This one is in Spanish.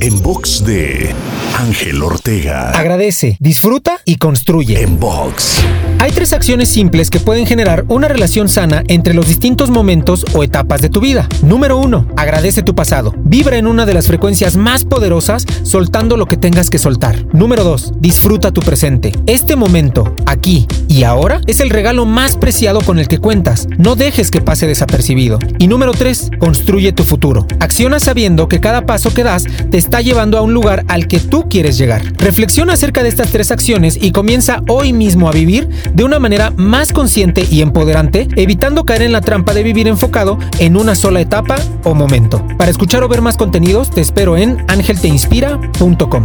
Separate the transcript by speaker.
Speaker 1: En box de Ángel Ortega.
Speaker 2: Agradece, disfruta y construye.
Speaker 1: En box.
Speaker 2: Hay tres acciones simples que pueden generar una relación sana entre los distintos momentos o etapas de tu vida. Número uno, agradece tu pasado. Vibra en una de las frecuencias más poderosas, soltando lo que tengas que soltar. Número dos, disfruta tu presente. Este momento, aquí y ahora, es el regalo más preciado con el que cuentas. No dejes que pase desapercibido. Y número tres, construye tu futuro. Acciona sabiendo que cada paso que das te está llevando a un lugar al que tú quieres llegar. Reflexiona acerca de estas tres acciones y comienza hoy mismo a vivir de una manera más consciente y empoderante, evitando caer en la trampa de vivir enfocado en una sola etapa o momento. Para escuchar o ver más contenidos, te espero en angelteinspira.com.